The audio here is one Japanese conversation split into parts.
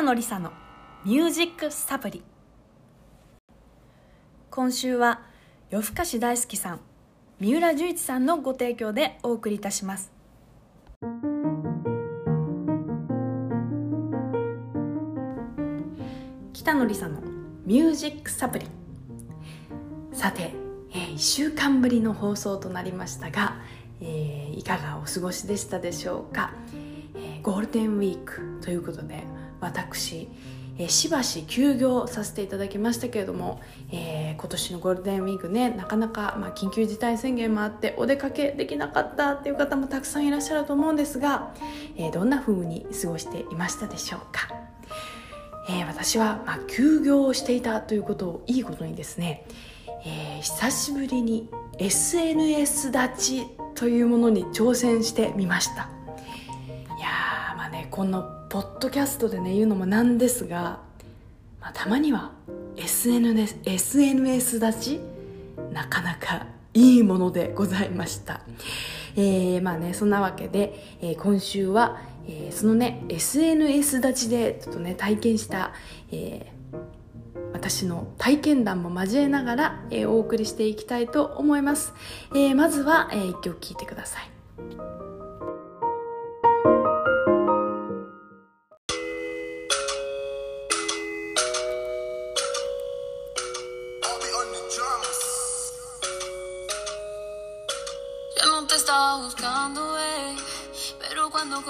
北野梨沙のミュージックサプリ。今週は夜更かし大好きさん三浦十一さんのご提供でお送りいたします。北野梨沙のミュージックサプリ。さて、えー、1週間ぶりの放送となりましたが、えー、いかがお過ごしでしたでしょうか、えー、ゴールデンウィークということで私、え、しばし休業させていただきましたけれども、えー、今年のゴールデンウィークねなかなか、まあ、緊急事態宣言もあってお出かけできなかったっていう方もたくさんいらっしゃると思うんですが、えー、どんな風に過ごしていましたでしょうか？えー、私は、まあ、休業をしていたということをいいことにですね、え、久しぶりに SNS 立ちというものに挑戦してみました。このポッドキャストでね言うのもなんですが、まあ、たまには SNS, SNS 立ちなかなかいいものでございました、えー、まあねそんなわけで、えー、今週はえー、そのね SNS 立ちでちょっとね体験した、えー、私の体験談も交えながら、えー、お送りしていきたいと思います、えまずは、えー、一曲聴いてください。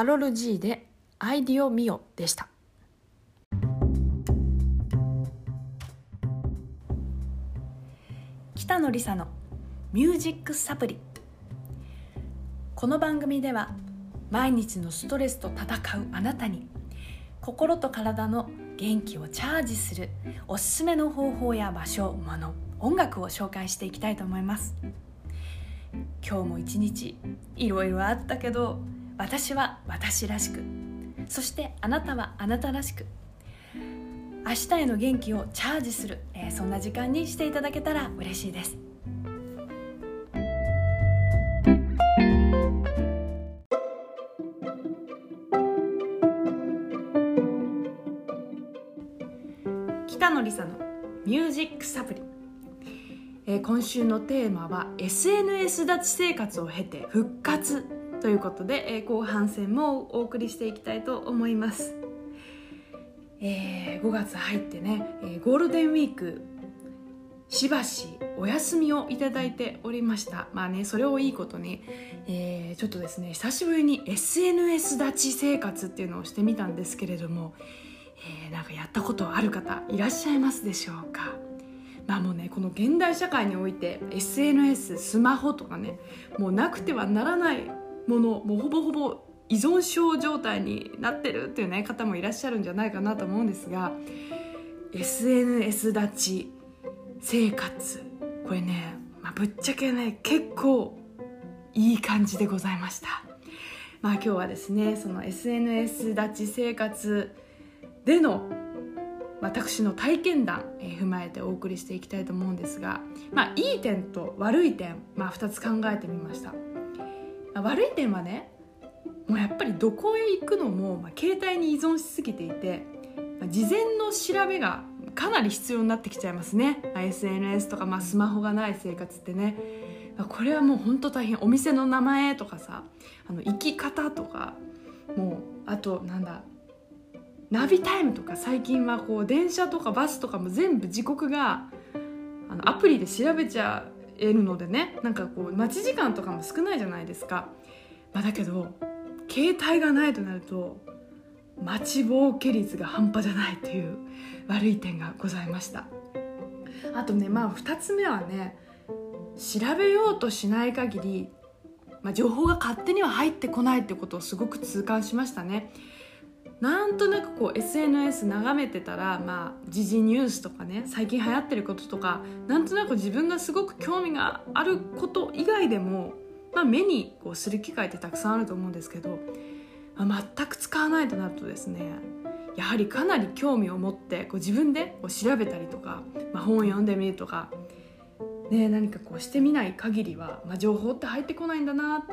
カロル G で「アイディオミオ」でした。北野梨沙の「ミュージックサプリ」この番組では毎日のストレスと戦うあなたに心と体の元気をチャージするおすすめの方法や場所もの音楽を紹介していきたいと思います。今日も一日いろいろあったけど私は私らしく。そしてあなたはあなたらしく。明日への元気をチャージする、えー、そんな時間にしていただけたら嬉しいです。北野梨沙のミュージックサプリ、えー、今週のテーマは SNS 立ち生活を経て復活。ということで、えー、後半戦もお送りしていきたいと思います。えー、5月入ってね、えー、ゴールデンウィークしばしお休みをいただいておりました。まあねそれをいいことに、えー、ちょっとですね久しぶりに SNS 立ち生活っていうのをしてみたんですけれども、えー、なんかやったことある方いらっしゃいますでしょうか？まあもうねこの現代社会において SNS スマホとかねもうなくてはならないものもうほぼほぼ依存症状態になってるっていうね方もいらっしゃるんじゃないかなと思うんですが SNS 立ち生活。これね、まあ、ぶっちゃけね結構いい感じでございました。まあ今日はですねその SNS 立ち生活での私の体験談、えー、踏まえてお送りしていきたいと思うんですが、まあ、いい点と悪い点、まあ、2つ考えてみました、悪い点はねもうやっぱりどこへ行くのも、まあ、携帯に依存しすぎていて、まあ、事前の調べがかなり必要になってきちゃいますね、SNS とか、まあ、スマホがない生活ってね、これはもう本当大変。お店の名前とかさあの行き方とかもうあとなんだナビタイムとか最近はこう電車とかバスとかも全部時刻があのアプリで調べちゃうえるのでねなんかこう待ち時間とかも少ないじゃないですか、まあ、だけど携帯がないとなると待ちぼうけ率が半端じゃないという悪い点がございました。あとねまあ2つ目はね調べようとしない限り、まあ、情報が勝手には入ってこないってことをすごく痛感しましたね。なんとなくこう SNS 眺めてたらまあ時事ニュースとかね最近流行ってることとかなんとなく自分がすごく興味があること以外でもまあ、目にこうする機会ってたくさんあると思うんですけど、まあ、全く使わないとなるとですねやはりかなり興味を持ってこう自分でこう調べたりとか、まあ、本を読んでみるとか、ね、何かこうしてみない限りは、まあ、情報って入ってこないんだな。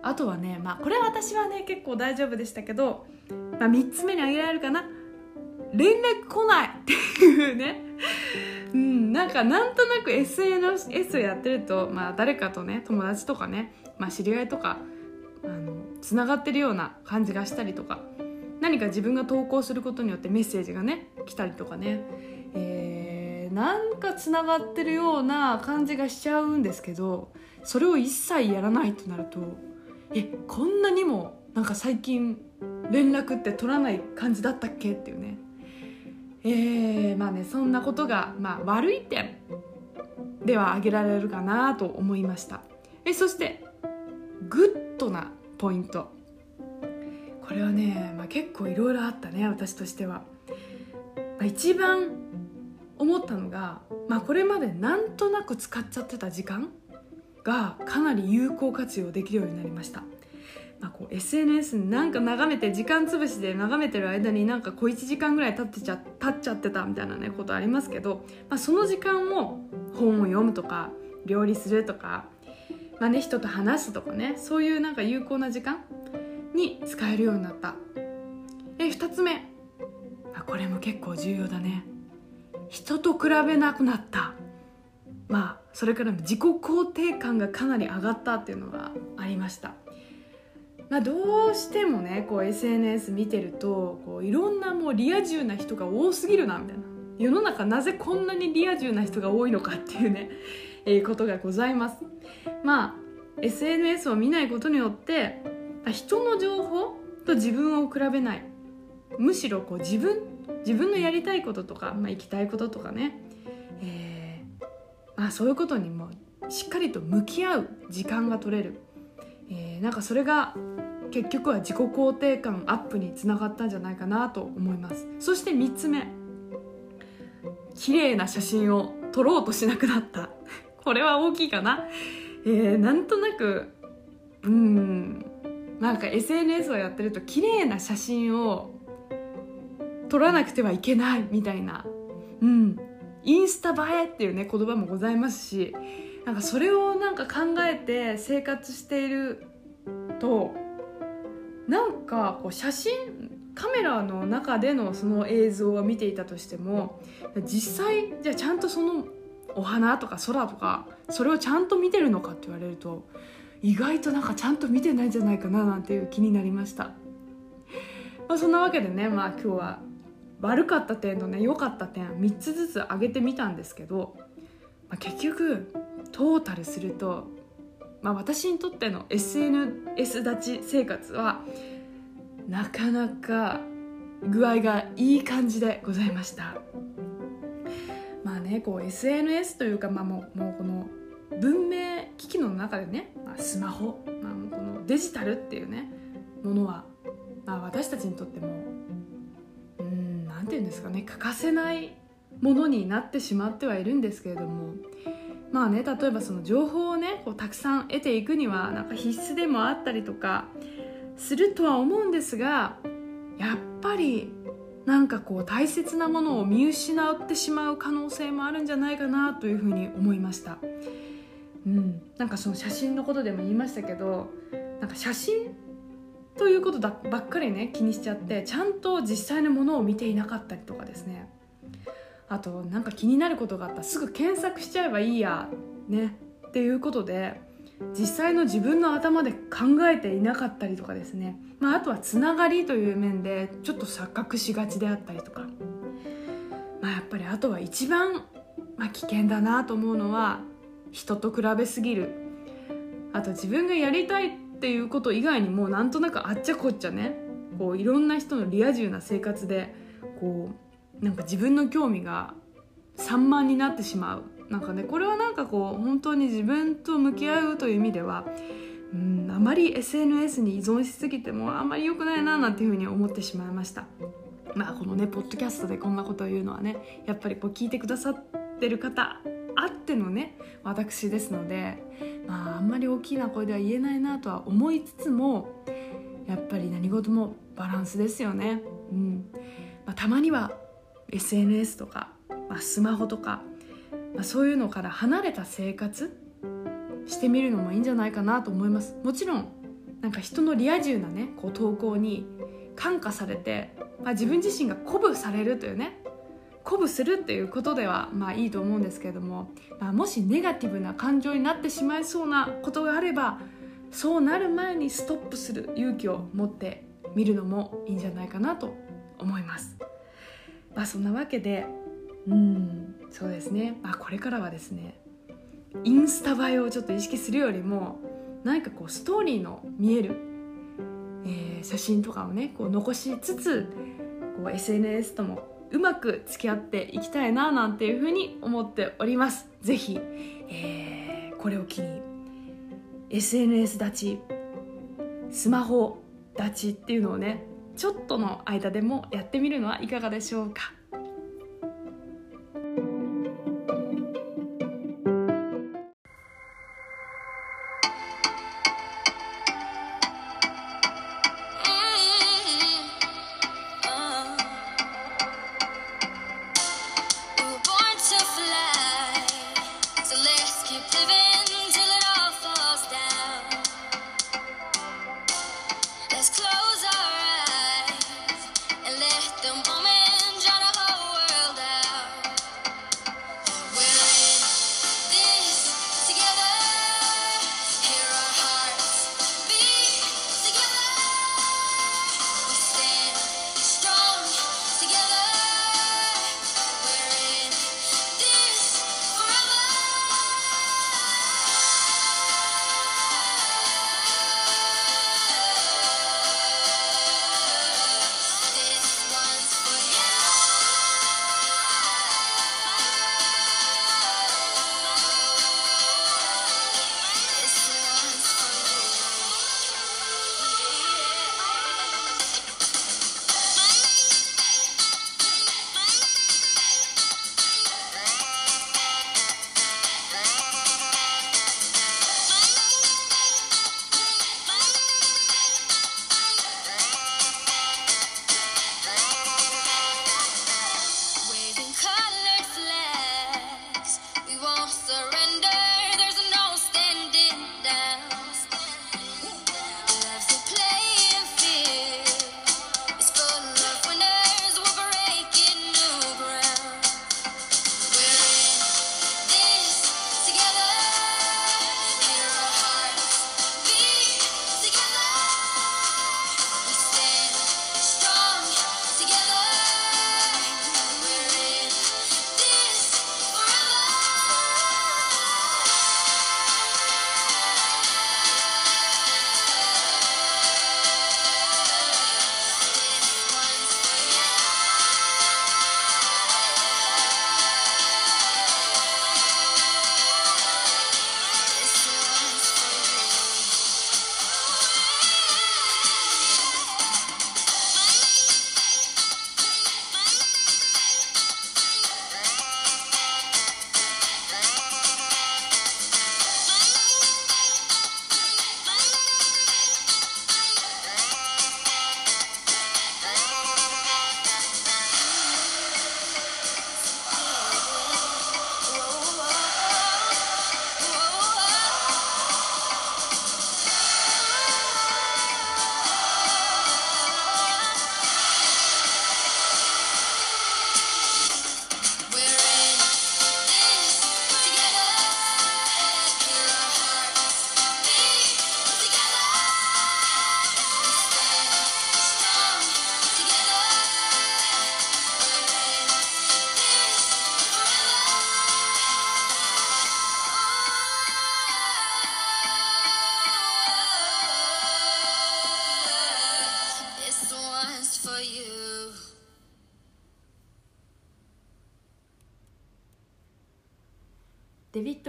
あとはね、まあ、これは私はね結構大丈夫でしたけど、まあ、3つ目に挙げられるかな。連絡来ないっていうね。うんなんかなんとなく SNS をやってると、まあ、誰かとね友達とかね、まあ、知り合いとかあのつながってるような感じがしたりとか何か自分が投稿することによってメッセージがね来たりとかね、えー、なんかつながってるような感じがしちゃうんですけどそれを一切やらないとなるとえこんなにもなんか最近連絡って取らない感じだったっけっていうね。えー、まあねそんなことが、まあ、悪い点では挙げられるかなと思いました。えそしてグッドなポイント。これはね、まあ、結構いろいろあったね私としては、まあ、一番思ったのが、まあ、これまでなんとなく使っちゃってた時間がかなり有効活用できるようになりました。あ、こう SNS なんか眺めて時間つぶしで眺めてる間になんか小1時間ぐらい経ってちゃ経っちゃってたみたいなねことありますけど、まあ、その時間を本を読むとか料理するとか、まあね、人と話すとかねそういうなんか有効な時間に使えるようになった。え2つ目、まあ、これも結構重要だね。人と比べなくなった。まあそれから自己肯定感がかなり上がったっていうのがありました。まあ、どうしてもねこう SNS 見てるとこういろんなもうリア充な人が多すぎるなみたいな。世の中なぜこんなにリア充な人が多いのかっていうね、えー、ことがございます。まあ SNS を見ないことによって人の情報と自分を比べない。むしろこう自分自分のやりたいこととか、まあ、行きたいこととかね、えーまあ、そういうことにもしっかりと向き合う時間が取れる。えー、なんかそれが結局は自己肯定感アップにつながったんじゃないかなと思います。そして3つ目。綺麗な写真を撮ろうとしなくなった。これは大きいかな。えー、なんとなくうん。なんか SNS をやってると綺麗な写真を撮らなくてはいけないみたいな。うん。インスタ映えっていうね言葉もございますしなんかそれをなんか考えて生活しているとなんかこう写真カメラの中でのその映像を見ていたとしても実際じゃあちゃんとそのお花とか空とかそれをちゃんと見てるのかって言われると意外となんかちゃんと見てないんじゃないかななんていう気になりました、まあ、そんなわけでねまあ今日は悪かった点とね良かった点3つずつ挙げてみたんですけど、まあ、結局トータルすると、まあ、私にとっての SNS 立ち生活はなかなか具合がいい感じでございました。まあねこう SNS というか、まあ、もうもうこの文明機器の中でね、まあ、スマホ、まあ、このデジタルっていうねものは、まあ、私たちにとってもうん何て言うんですかね欠かせないものになってしまってはいるんですけれどもまあね例えばその情報をねこうたくさん得ていくにはなんか必須でもあったりとかするとは思うんですがやっぱりなんかこう大切なものを見失ってしまう可能性もあるんじゃないかなというふうに思いました、うん、なんかその写真のことでも言いましたけどなんか写真ということだばっかりね気にしちゃってちゃんと実際のものを見ていなかったりとかですね。あとなんか気になることがあったらすぐ検索しちゃえばいいやね。っていうことで実際の自分の頭で考えていなかったりとかですね、まあ、あとはつながりという面でちょっと錯覚しがちであったりとか、まあ、やっぱりあとは一番、まあ、危険だなと思うのは人と比べすぎる。あと自分がやりたいっていうこと以外にもなんとなくあっちゃこっちゃね。こういろんな人のリア充な生活でこうなんか自分の興味が散漫になってしまう。なんかねこれはなんかこう本当に自分と向き合うという意味ではうんあまり SNS に依存しすぎてもあんまり良くないななんていうふうに思ってしまいました。まあこのねポッドキャストでこんなことを言うのはねやっぱりこう聞いてくださってる方あってのね私ですのでまああんまり大きな声では言えないなとは思いつつもやっぱり何事もバランスですよね。うん。まあ、たまには SNS とか、まあ、スマホとかまあ、そういうのから離れた生活してみるのもいいんじゃないかなと思いますもちろんなんか人のリア充なねこう投稿に感化されて、まあ、自分自身が鼓舞されるというね鼓舞するっていうことではまあいいと思うんですけれども、まあ、もしネガティブな感情になってしまいそうなことがあればそうなる前にストップする勇気を持ってみるのもいいんじゃないかなと思います。まあ、そんなわけでうんそうですね、まあ、これからはですねインスタ映えをちょっと意識するよりも何かこうストーリーの見える、えー、写真とかをねこう残しつつこう SNS ともうまく付き合っていきたいななんていうふうに思っております。是非、えー、これを機に SNS 立ちスマホ立ちっていうのをねちょっとの間でもやってみるのはいかがでしょうか？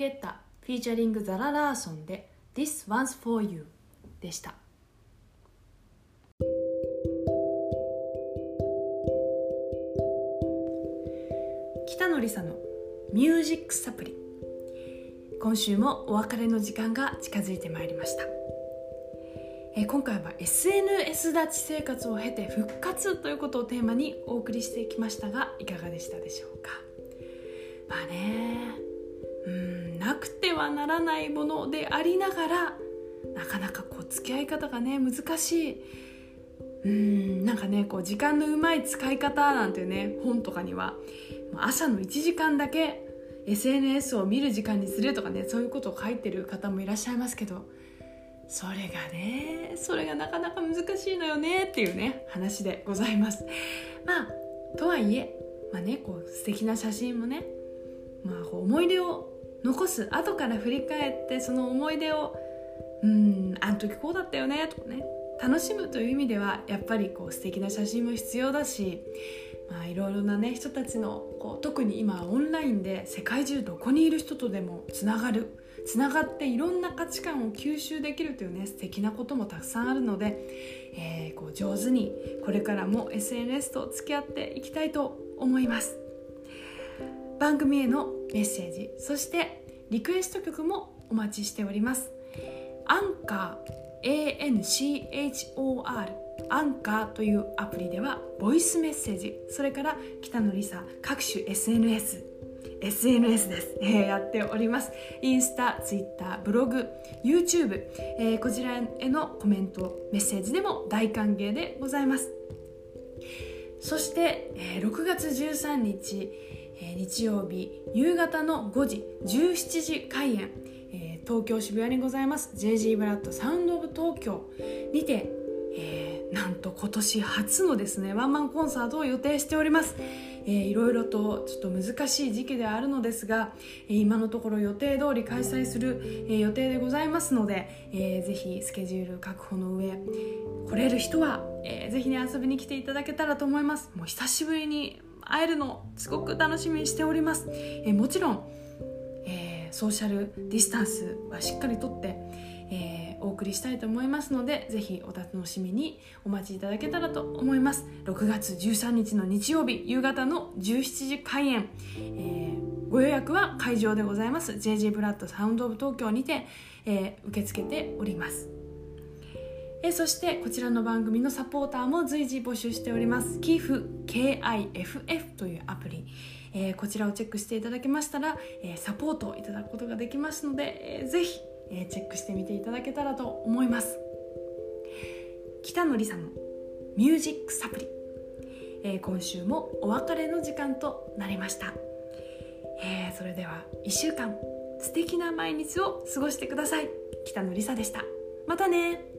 ゲッタフィーチャリングザラ・ラーソンで This One's For You でした。北野梨沙のミュージックサプリ。今週もお別れの時間が近づいてまいりました。え今回は SNS 立ち生活を経て復活ということをテーマにお送りしてきましたがいかがでしたでしょうか？まあねうんなくてはならないものでありながらなかなかこう付き合い方がね難しい。うんなんかねこう時間のうまい使い方なんていうね本とかには朝の1時間だけ SNS を見る時間にするとかねそういうことを書いてる方もいらっしゃいますけどそれがねそれがなかなか難しいのよねっていうね話でございます。まあとはいえまあねこう素敵な写真もねまあこう思い出を残す。後から振り返ってその思い出をうんあの時こうだったよねとかね。楽しむという意味ではやっぱりこう素敵な写真も必要だしまあ、いろいろなね人たちのこう特に今オンラインで世界中どこにいる人とでもつながる。つながっていろんな価値観を吸収できるというね素敵なこともたくさんあるので、えー、こう上手にこれからも SNS と付き合っていきたいと思います。番組へのメッセージそしてリクエスト曲もお待ちしております。アンカー ANCHOR アンカーというアプリではボイスメッセージそれから北野梨沙各種 SNS SNS です、えー、やっております。インスタ、ツイッター、ブログ、YouTube、えー、こちらへのコメントメッセージでも大歓迎でございます。そして、えー、6月13日、え、日曜日夕方の5時17時開演、え、東京渋谷にございます。JG ブラッドサウンドオブ東京。にて、えなんと今年初のですねワンマンコンサートを予定しております、えー、いろいろとちょっと難しい時期ではあるのですが、え、今のところ予定通り開催する、え、予定でございますので、えー、ぜひスケジュール確保の上来れる人は、えー、ぜひね遊びに来ていただけたらと思います。もう久しぶりに会えるのすごく楽しみにしております、えー、もちろん、えー、ソーシャルディスタンスはしっかりとって、えーお送りしたいと思いますのでぜひお楽しみにお待ちいただけたらと思います。6月13日の日曜日夕方の17時開演、えー、ご予約は会場でございます。JG ブラッドサウンドオブ東京にて、えー、受け付けております。えそしてこちらの番組のサポーターも随時募集しております。KIF KIFF というアプリ。えー、こちらをチェックしていただけましたら、えー、サポートをいただくことができますので、えー、ぜひえー、チェックしてみていただけたらと思います。北野梨沙のミュージックサプリ、えー、今週もお別れの時間となりました、えー、それでは1週間素敵な毎日を過ごしてください。北野梨沙でした。またね